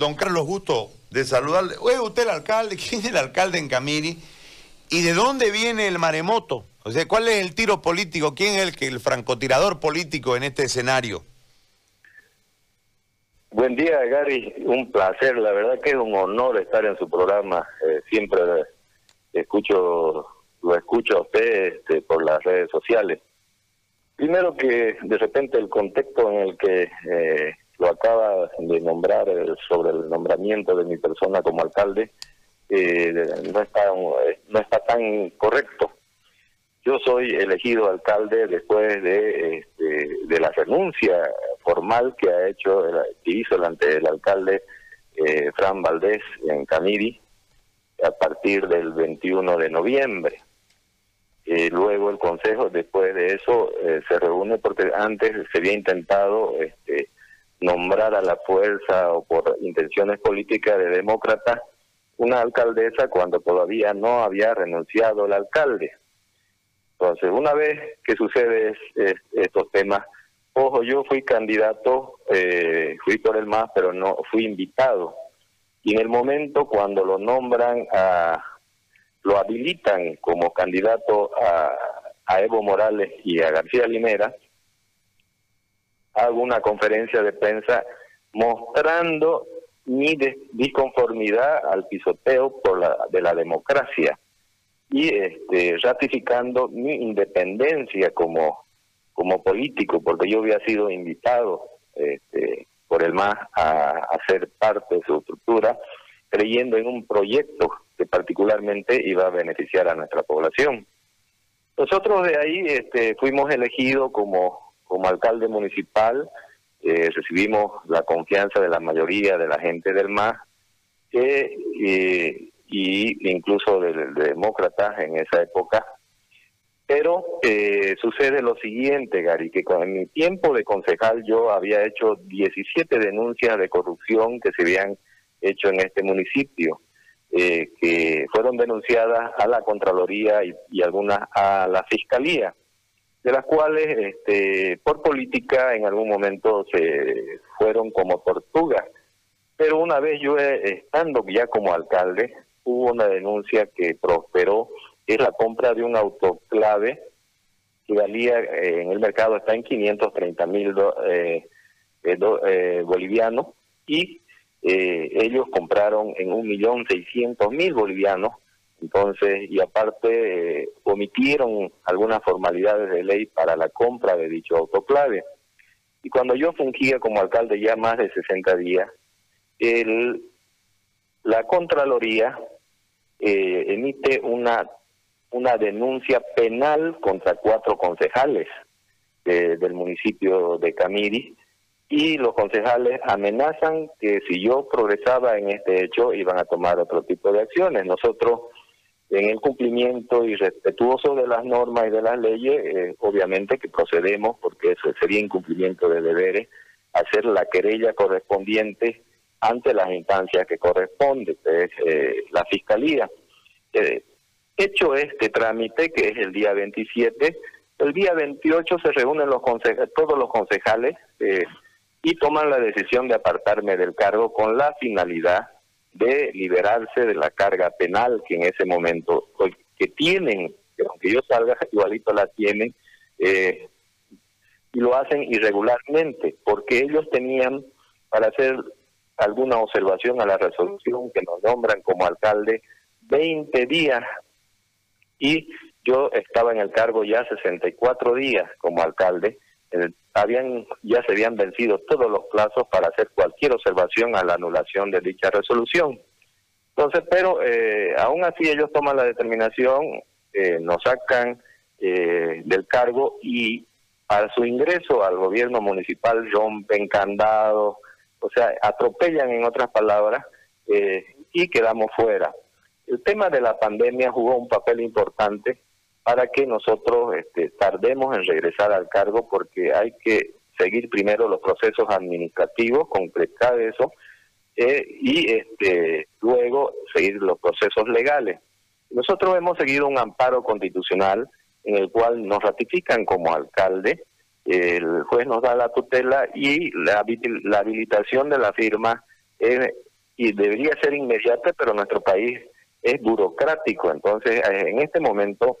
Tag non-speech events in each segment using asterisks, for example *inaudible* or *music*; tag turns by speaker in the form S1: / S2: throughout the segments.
S1: Don Carlos Gusto, de saludarle. Oye, usted el alcalde, *laughs* ¿quién es el alcalde en Camiri? ¿Y de dónde viene el maremoto? O sea, ¿cuál es el tiro político? ¿Quién es el, que, el francotirador político en este escenario?
S2: Buen día, Gary. Un placer. La verdad que es un honor estar en su programa. Eh, siempre escucho, lo escucho a usted este, por las redes sociales. Primero que de repente el contexto en el que eh, lo acaba de nombrar eh, sobre el nombramiento de mi persona como alcalde, eh, no, está, no está tan correcto. Yo soy elegido alcalde después de, este, de la renuncia formal que ha hecho, que hizo el, ante el alcalde eh, Fran Valdés en Camiri a partir del 21 de noviembre. luego el Consejo, después de eso, se reúne porque antes se había intentado este, nombrar a la fuerza o por intenciones políticas de demócrata una alcaldesa cuando todavía no había renunciado el alcalde. Entonces, una vez que sucede estos temas, ojo, yo fui candidato, eh, fui por el MAS, pero no fui invitado. Y en el momento cuando lo nombran, a, lo habilitan como candidato a, a Evo Morales y a García Linera, hago una conferencia de prensa mostrando mi disconformidad al pisoteo por la, de la democracia y este, ratificando mi independencia como, como político, porque yo había sido invitado este, por el MAS a, a ser parte de su estructura, creyendo en un proyecto que particularmente iba a beneficiar a nuestra población. Nosotros de ahí este, fuimos elegidos como como alcalde municipal eh, recibimos la confianza de la mayoría de la gente del MAS eh, y incluso de, demócratas en esa época. Pero eh, sucede lo siguiente, Gary, que con mi tiempo de concejal yo había hecho 17 denuncias de corrupción que se habían hecho en este municipio, que fueron denunciadas a la Contraloría y algunas a la Fiscalía de las cuales este, por política en algún momento se fueron como tortugas. Pero una vez yo, eh, estando ya como alcalde, hubo una denuncia que prosperó, es la compra de un autoclave que valía eh, en el mercado, está en 530 mil eh, eh, bolivianos, y ellos compraron en un millón seiscientos mil bolivianos entonces, y aparte, eh, omitieron algunas formalidades de ley para la compra de dicho autoclave. Y cuando yo fungía como alcalde ya más de 60 días, el, la Contraloría eh, emite una, una denuncia penal contra cuatro concejales del municipio de Camiri y los concejales amenazan que si yo progresaba en este hecho iban a tomar otro tipo de acciones. Nosotros en el cumplimiento y respetuoso de las normas y de las leyes, eh, obviamente que procedemos, porque eso sería incumplimiento de deberes, hacer la querella correspondiente ante las instancias que corresponde, que es eh, la Fiscalía. Eh, hecho este trámite, que es el día 27, el día 28 se reúnen los todos los concejales y toman la decisión de apartarme del cargo con la finalidad de liberarse de la carga penal que en ese momento que tienen, que aunque yo salga *laughs* igualito la tienen, eh, y lo hacen irregularmente, porque ellos tenían para hacer alguna observación a la resolución que nos nombran como alcalde 20 días y yo estaba en el cargo ya 64 días como alcalde habían ya se habían vencido todos los plazos para hacer cualquier observación a la anulación de dicha resolución. Entonces, pero eh, aún así ellos toman la determinación, eh, nos sacan eh, del cargo y para su ingreso al gobierno municipal rompen candados, o sea, atropellan en otras palabras eh, y quedamos fuera. El tema de la pandemia jugó un papel importante para que nosotros este, tardemos en regresar al cargo porque hay que seguir primero los procesos administrativos, concretar eso, eh, y este, luego seguir los procesos legales. Nosotros hemos seguido un amparo constitucional en el cual nos ratifican como alcalde, el juez nos da la tutela y la, la habilitación de la firma y debería ser inmediata, pero nuestro país es burocrático. Entonces, eh, en este momento,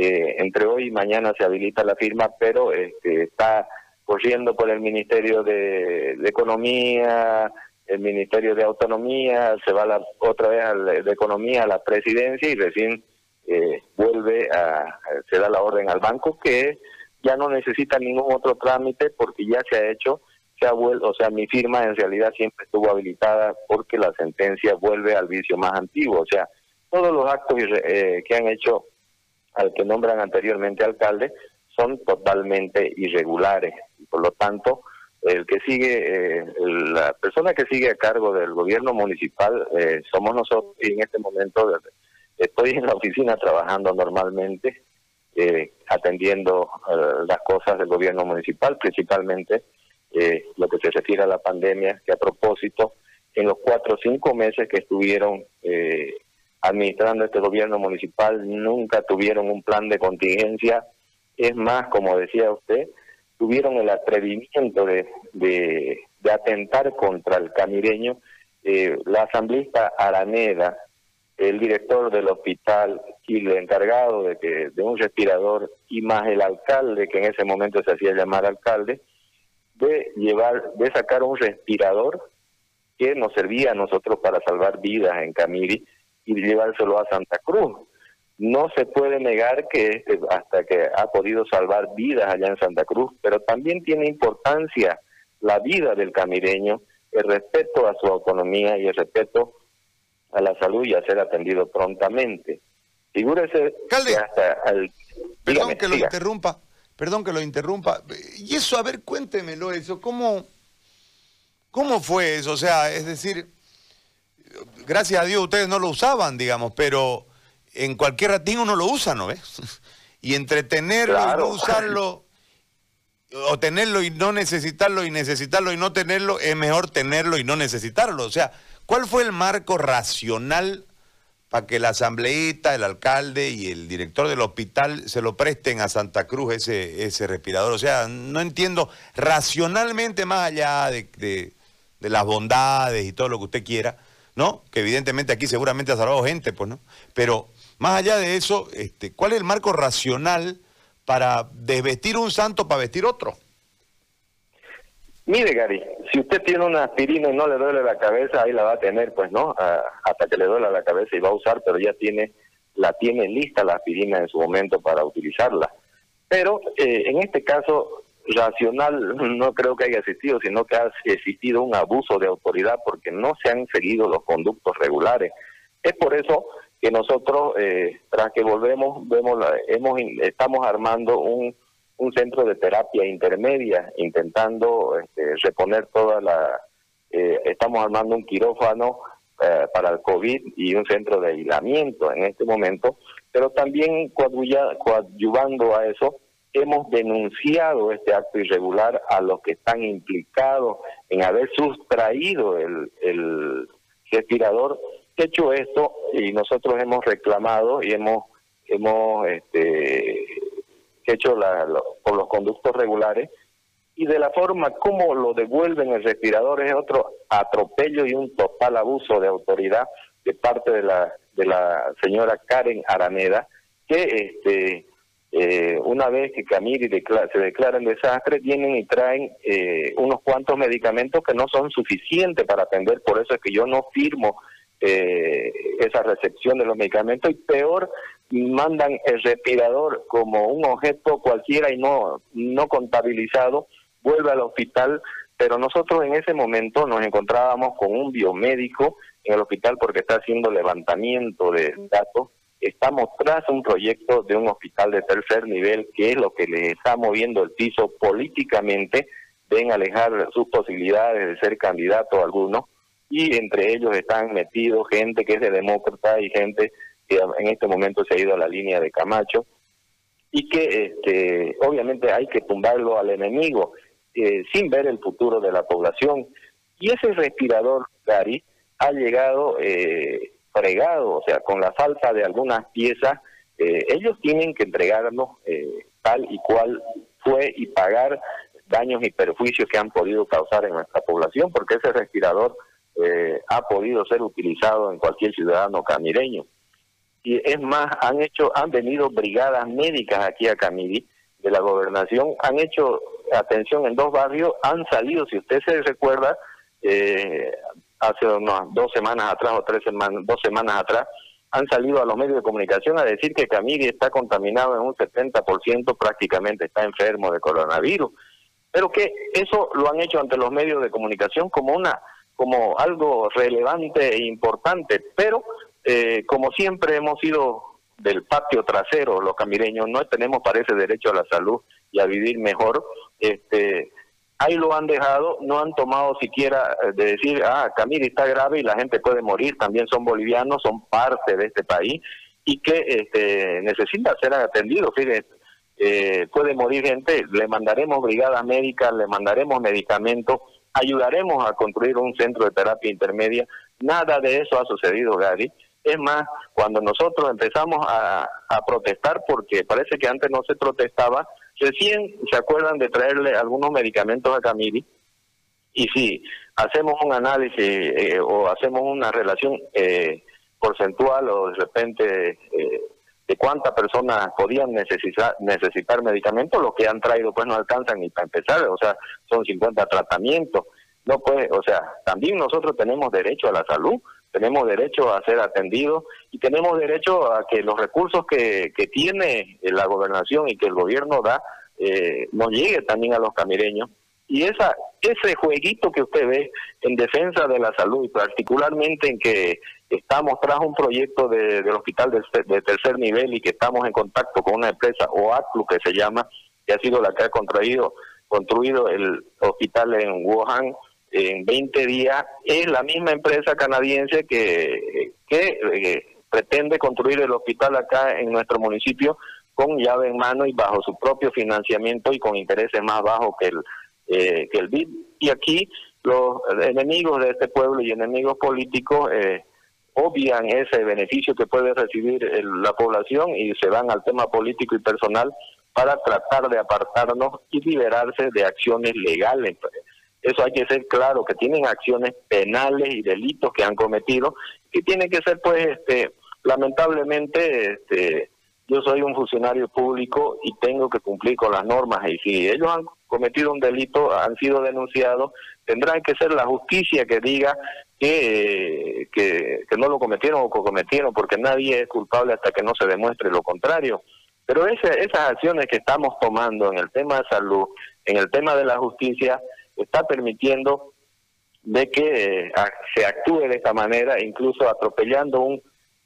S2: eh, entre hoy y mañana se habilita la firma, pero este, está corriendo por el Ministerio de, Economía, el Ministerio de Autonomía, se va la, otra vez al, de Economía a la presidencia y recién eh, vuelve a, se da la orden al banco que ya no necesita ningún otro trámite porque ya se ha hecho se ha vuelto, o sea, mi firma en realidad siempre estuvo habilitada porque la sentencia vuelve al vicio más antiguo, o sea, todos los actos eh, que han hecho al que nombran anteriormente alcalde son totalmente irregulares. Por lo tanto el que sigue, eh, la persona que sigue a cargo del gobierno municipal eh, somos nosotros y en este momento estoy en la oficina trabajando normalmente, atendiendo las cosas del gobierno municipal, principalmente eh, lo que se refiere a la pandemia, que a propósito, en los cuatro o cinco meses que estuvieron eh, administrando este gobierno municipal, nunca tuvieron un plan de contingencia. Es más, como decía usted, tuvieron el atrevimiento de, de, atentar contra el camireño. Eh, la asambleísta Araneda, el director del hospital y el encargado de, que, de un respirador y más el alcalde, que en ese momento se hacía llamar alcalde, de llevar, de sacar un respirador que nos servía a nosotros para salvar vidas en Camiri y llevárselo a Santa Cruz. No se puede negar que hasta que ha podido salvar vidas allá en Santa Cruz, pero también tiene importancia la vida del camireño, el respeto a su autonomía y el respeto a la salud y a ser atendido prontamente. Figúrese
S1: que hasta al... Perdón que lo interrumpa. Perdón que lo interrumpa. Y eso, a ver, cuéntemelo eso. ¿Cómo, cómo fue eso? O sea, es decir, gracias a Dios ustedes no lo usaban, digamos, pero en cualquier ratín uno lo usa, ¿no ves? *laughs* Y entretenerlo y no usarlo, o tenerlo y no necesitarlo, y necesitarlo y no tenerlo, es mejor tenerlo y no necesitarlo. O sea, ¿cuál fue el marco racional para que la asambleísta, el alcalde y el director del hospital se lo presten a Santa Cruz ese, ese respirador. O sea, no entiendo racionalmente más allá de, de, las bondades y todo lo que usted quiera, ¿no? Que evidentemente aquí seguramente ha salvado gente, pues, ¿no? Pero más allá de eso, este, ¿cuál es el marco racional para desvestir un santo para vestir otro?
S2: Mire, Gary, si usted tiene una aspirina y no le duele la cabeza, ahí la va a tener, pues, ¿no? hasta que le duele la cabeza y va a usar, pero ya tiene, la tiene lista la aspirina en su momento para utilizarla. Pero eh, en este caso, racional no creo que haya existido, sino que ha existido un abuso de autoridad porque no se han seguido los conductos regulares. Es por eso que nosotros, eh, tras que volvemos, vemos hemos, estamos armando un un centro de terapia intermedia, intentando este, reponer toda la... Eh, estamos armando un quirófano eh, para el COVID y un centro de aislamiento en este momento, pero también coadyuvando a eso, hemos denunciado este acto irregular a los que están implicados en haber sustraído el, el respirador. Hecho esto, y nosotros hemos reclamado y hemos hemos este, hecho la, por los conductos regulares y de la forma como lo devuelven el respirador es otro atropello y un total abuso de autoridad de parte de la de la señora Karen Araneda que este eh, una vez que Camiri se declara el desastre vienen y traen eh, unos cuantos medicamentos que no son suficientes para atender por eso es que yo no firmo eh, esa recepción de los medicamentos y peor mandan el respirador como un objeto cualquiera y no no contabilizado vuelve al hospital pero nosotros en ese momento nos encontrábamos con un biomédico en el hospital porque está haciendo levantamiento de datos estamos tras un proyecto de un hospital de tercer nivel que es lo que le está moviendo el piso políticamente ven alejar sus posibilidades de ser candidato a alguno y entre ellos están metidos gente que es de demócrata y gente que en este momento se ha ido a la línea de Camacho y que este, obviamente hay que tumbarlo al enemigo eh, sin ver el futuro de la población. Y ese respirador, Gary, ha llegado eh, fregado, o sea, con la falta de algunas piezas, eh, ellos tienen que entregarnos eh, tal y cual fue y pagar daños y perjuicios que han podido causar en nuestra población, porque ese respirador eh, ha podido ser utilizado en cualquier ciudadano camireño. Y es más, han hecho, han venido brigadas médicas aquí a Camiri de la gobernación, han hecho atención en dos barrios, han salido, si usted se recuerda, eh, hace unas dos semanas atrás o tres semanas, dos semanas atrás, han salido a los medios de comunicación a decir que Camiri está contaminado en un 70%, prácticamente está enfermo de coronavirus. Pero que eso lo han hecho ante los medios de comunicación como una como algo relevante e importante, pero eh, como siempre hemos sido del patio trasero, los camireños no tenemos parece derecho a la salud y a vivir mejor, este ahí lo han dejado, no han tomado siquiera eh, de decir, ah, Camiri está grave y la gente puede morir, también son bolivianos, son parte de este país y que este, necesita ser atendido. Fíjate, eh, puede morir gente, le mandaremos brigadas médicas, le mandaremos medicamentos, ayudaremos a construir un centro de terapia intermedia. Nada de eso ha sucedido, Gary. Es más, cuando nosotros empezamos a protestar, porque parece que antes no se protestaba, Recién se acuerdan de traerle algunos medicamentos a Camiri y si hacemos un análisis eh, o hacemos una relación eh, porcentual o de repente eh, de cuántas personas podían necesitar necesitar medicamentos, lo que han traído pues no alcanzan ni para empezar, o sea, son 50 tratamientos. No puede, o sea, también nosotros tenemos derecho a la salud, tenemos derecho a ser atendidos y tenemos derecho a que los recursos que, que tiene la gobernación y que el gobierno da eh, nos llegue también a los camireños. Y esa ese jueguito que usted ve en defensa de la salud, y particularmente en que estamos tras un proyecto de, del hospital de, tercer nivel y que estamos en contacto con una empresa, OACLU que se llama, que ha sido la que ha contraído, construido el hospital en Wuhan, en 20 días, es la misma empresa canadiense que, que eh, pretende construir el hospital acá en nuestro municipio con llave en mano y bajo su propio financiamiento y con intereses más bajos que el, eh, que el BID. Y aquí los enemigos de este pueblo y enemigos políticos eh, obvian ese beneficio que puede recibir la población y se van al tema político y personal para tratar de apartarnos y liberarse de acciones legales eso hay que ser claro, que tienen acciones penales y delitos que han cometido, que tienen que ser, pues, este, lamentablemente, este, yo soy un funcionario público y tengo que cumplir con las normas. Y si ellos han cometido un delito, han sido denunciados, tendrán que ser la justicia que diga que, que, no lo cometieron o que cometieron, porque nadie es culpable hasta que no se demuestre lo contrario. Pero ese, esas acciones que estamos tomando en el tema de salud, en el tema de la justicia, está permitiendo de que eh, se actúe de esta manera, incluso atropellando un,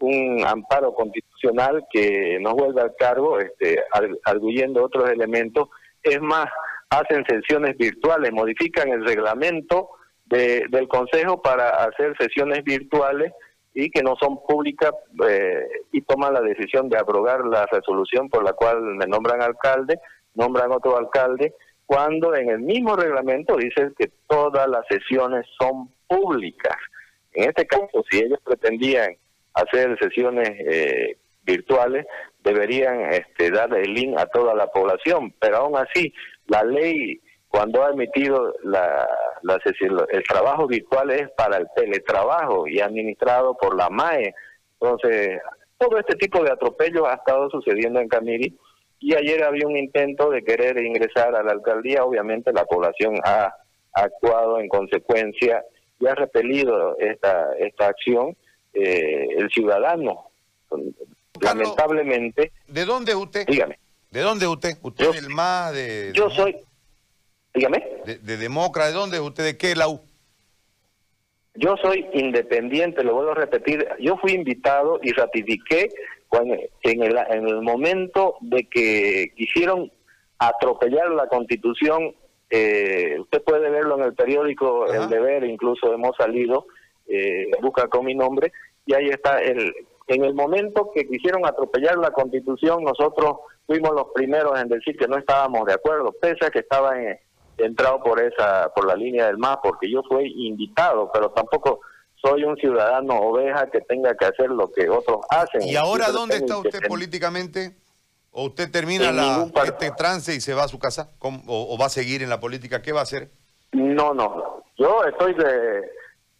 S2: un amparo constitucional que nos vuelve al cargo, este, arguyendo otros elementos. Es más, hacen sesiones virtuales, modifican el reglamento de, del Consejo para hacer sesiones virtuales y que no son públicas eh, y toman la decisión de abrogar la resolución por la cual me nombran alcalde, nombran otro alcalde cuando en el mismo reglamento dice que todas las sesiones son públicas. En este caso, si ellos pretendían hacer sesiones eh, virtuales, deberían este, dar el link a toda la población, pero aún así, la ley cuando ha emitido la, la el trabajo virtual es para el teletrabajo y administrado por la MAE. Entonces, todo este tipo de atropellos ha estado sucediendo en Camiri y ayer había un intento de querer ingresar a la alcaldía, obviamente la población ha actuado en consecuencia y ha repelido esta, esta acción. Eh, el ciudadano, lamentablemente...
S1: ¿De dónde es usted?
S2: Dígame.
S1: ¿De dónde es usted? ¿Usted es el más de...?
S2: Yo soy... Dígame.
S1: De, de Demócrata, ¿de dónde es usted? ¿De qué la U?
S2: Yo soy independiente, lo vuelvo a repetir. Yo fui invitado y ratifiqué en el, en el momento de que quisieron atropellar la constitución, eh, usted puede verlo en el periódico El Deber, incluso hemos salido, eh, busca con mi nombre, y ahí está, el, en el momento que quisieron atropellar la constitución, nosotros fuimos los primeros en decir que no estábamos de acuerdo, pese a que estaba entrado por esa por la línea del MAS, porque yo fui invitado, pero tampoco soy un ciudadano oveja que tenga que hacer lo que otros hacen.
S1: ¿Y ahora dónde está usted políticamente? ¿O usted termina la, este trance y se va a su casa? O, va a seguir en la política? ¿Qué va a hacer?
S2: No, no. Yo estoy de,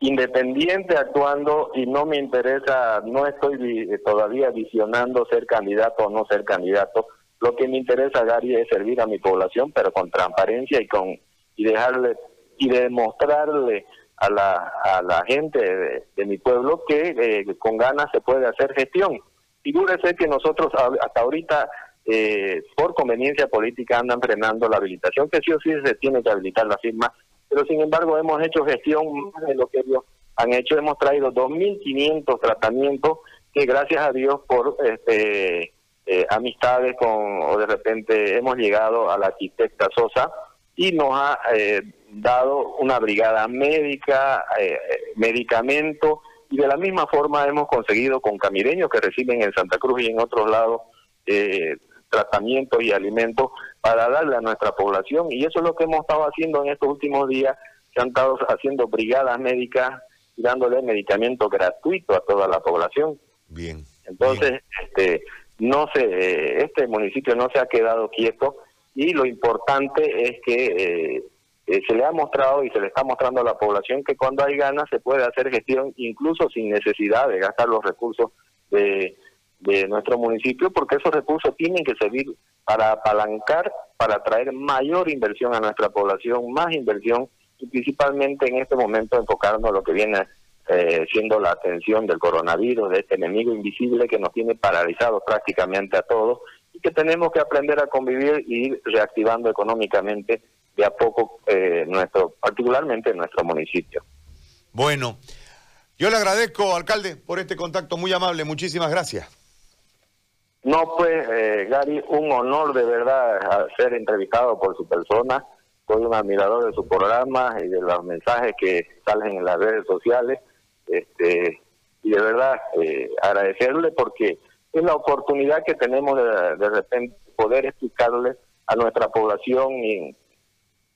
S2: independiente actuando y no me interesa, no estoy todavía visionando ser candidato o no ser candidato. Lo que me interesa, Gary, es servir a mi población, pero con transparencia y con y dejarle y demostrarle a la, a la gente de, mi pueblo que eh, con ganas se puede hacer gestión. Figúrese que nosotros hasta ahorita, eh, por conveniencia política, andan frenando la habilitación, que sí o sí se tiene que habilitar la firma, pero sin embargo hemos hecho gestión más de lo que ellos han hecho. Hemos traído 2.500 tratamientos que gracias a Dios por este, eh, amistades con, o de repente hemos llegado a la arquitecta Sosa y nos ha eh, dado una brigada médica, eh, medicamento, y de la misma forma hemos conseguido con camireños que reciben en Santa Cruz y en otros lados eh, tratamientos y alimentos para darle a nuestra población. Y eso es lo que hemos estado haciendo en estos últimos días, que han estado haciendo brigadas médicas y dándole medicamento gratuito a toda la población.
S1: Bien.
S2: Entonces, este no se, este municipio no se ha quedado quieto y lo importante es que eh, eh, se le ha mostrado y se le está mostrando a la población que cuando hay ganas se puede hacer gestión incluso sin necesidad de gastar los recursos de, de nuestro municipio porque esos recursos tienen que servir para apalancar, para traer mayor inversión a nuestra población, más inversión y principalmente en este momento enfocarnos en lo que viene eh, siendo la atención del coronavirus, de este enemigo invisible que nos tiene paralizados prácticamente a todos y que tenemos que aprender a convivir y ir reactivando económicamente de a poco eh, nuestro, particularmente en nuestro municipio.
S1: Bueno, yo le agradezco, alcalde, por este contacto muy amable. Muchísimas gracias.
S2: No, pues, eh, Gary, un honor de verdad ser entrevistado por su persona. Soy un admirador de su programa y de los mensajes que salen en las redes sociales. Este, y de verdad eh, agradecerle porque es la oportunidad que tenemos de, de repente poder explicarle a nuestra población y,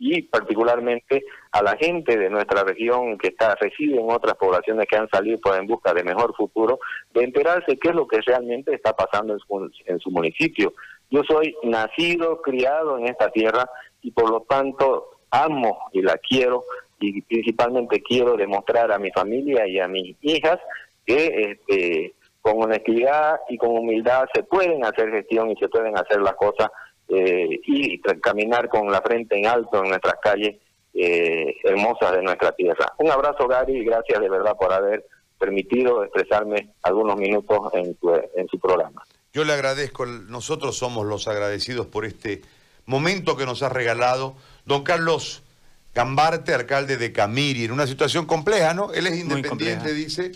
S2: y particularmente a la gente de nuestra región que está reside en otras poblaciones que han salido pues, en busca de mejor futuro, de enterarse qué es lo que realmente está pasando en su, en su municipio. Yo soy nacido, criado en esta tierra y por lo tanto amo y la quiero y principalmente quiero demostrar a mi familia y a mis hijas que este, con honestidad y con humildad se pueden hacer gestión y se pueden hacer las cosas eh, y caminar con la frente en alto en nuestras calles eh, hermosas de nuestra tierra. Un abrazo Gary y gracias de verdad por haber permitido expresarme algunos minutos en, en su programa.
S1: Yo le agradezco, nosotros somos los agradecidos por este momento que nos ha regalado don Carlos Gambarte, alcalde de Camiri, en una situación compleja, ¿no? Él es independiente, dice,